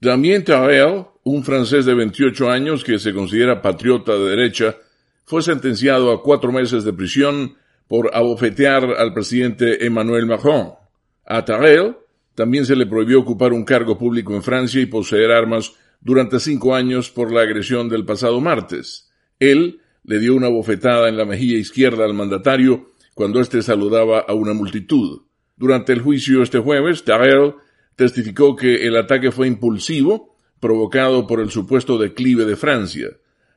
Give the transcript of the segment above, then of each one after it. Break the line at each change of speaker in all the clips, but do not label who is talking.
Damien Tarel, un francés de 28 años que se considera patriota de derecha, fue sentenciado a cuatro meses de prisión por abofetear al presidente Emmanuel Macron. A Tarel también se le prohibió ocupar un cargo público en Francia y poseer armas durante cinco años por la agresión del pasado martes. Él le dio una bofetada en la mejilla izquierda al mandatario cuando éste saludaba a una multitud. Durante el juicio este jueves, Tarel testificó que el ataque fue impulsivo, provocado por el supuesto declive de Francia.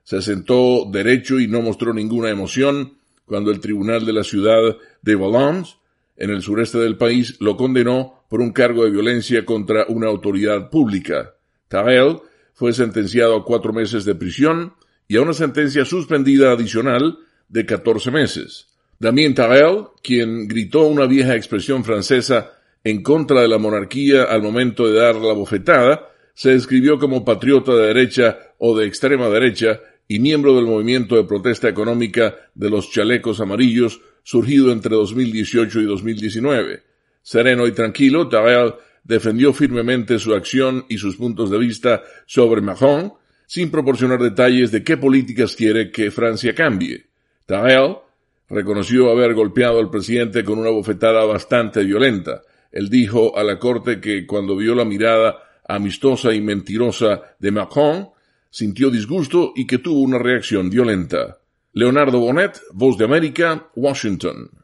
Se sentó derecho y no mostró ninguna emoción cuando el tribunal de la ciudad de Valence, en el sureste del país, lo condenó por un cargo de violencia contra una autoridad pública. Tarel fue sentenciado a cuatro meses de prisión y a una sentencia suspendida adicional de catorce meses. Damien Tarel, quien gritó una vieja expresión francesa en contra de la monarquía al momento de dar la bofetada, se describió como patriota de derecha o de extrema derecha y miembro del movimiento de protesta económica de los chalecos amarillos surgido entre 2018 y 2019. Sereno y tranquilo, Tarel defendió firmemente su acción y sus puntos de vista sobre Macron, sin proporcionar detalles de qué políticas quiere que Francia cambie. Tarel reconoció haber golpeado al presidente con una bofetada bastante violenta, él dijo a la corte que cuando vio la mirada amistosa y mentirosa de Macron, sintió disgusto y que tuvo una reacción violenta. Leonardo Bonet, Voz de América, Washington.